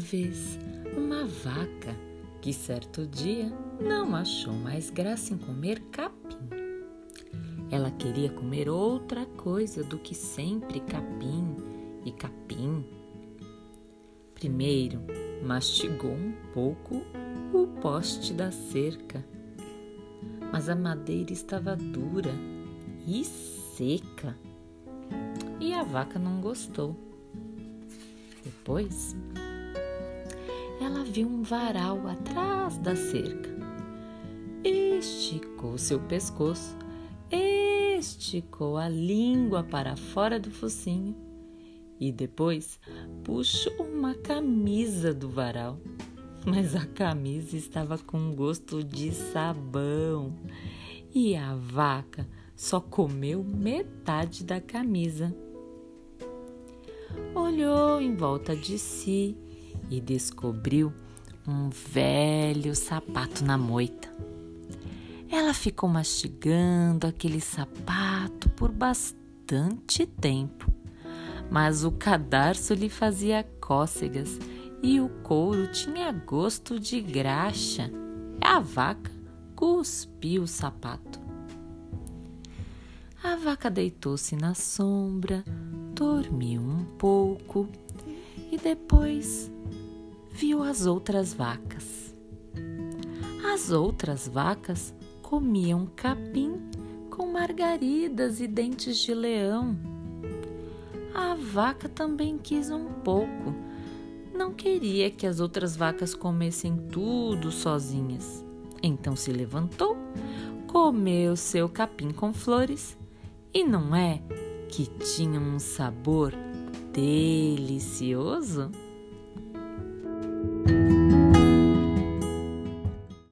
vez uma vaca que certo dia não achou mais graça em comer capim. Ela queria comer outra coisa do que sempre capim e capim. Primeiro, mastigou um pouco o poste da cerca, mas a madeira estava dura e seca e a vaca não gostou. Depois, ela viu um varal atrás da cerca. Esticou seu pescoço, esticou a língua para fora do focinho e depois puxou uma camisa do varal. Mas a camisa estava com gosto de sabão e a vaca só comeu metade da camisa. Olhou em volta de si e descobriu um velho sapato na moita. Ela ficou mastigando aquele sapato por bastante tempo, mas o cadarço lhe fazia cócegas e o couro tinha gosto de graxa. A vaca cuspiu o sapato. A vaca deitou-se na sombra, dormiu um pouco e depois viu as outras vacas. As outras vacas comiam capim com margaridas e dentes de leão. A vaca também quis um pouco. Não queria que as outras vacas comessem tudo sozinhas. Então se levantou, comeu seu capim com flores e não é que tinha um sabor delicioso?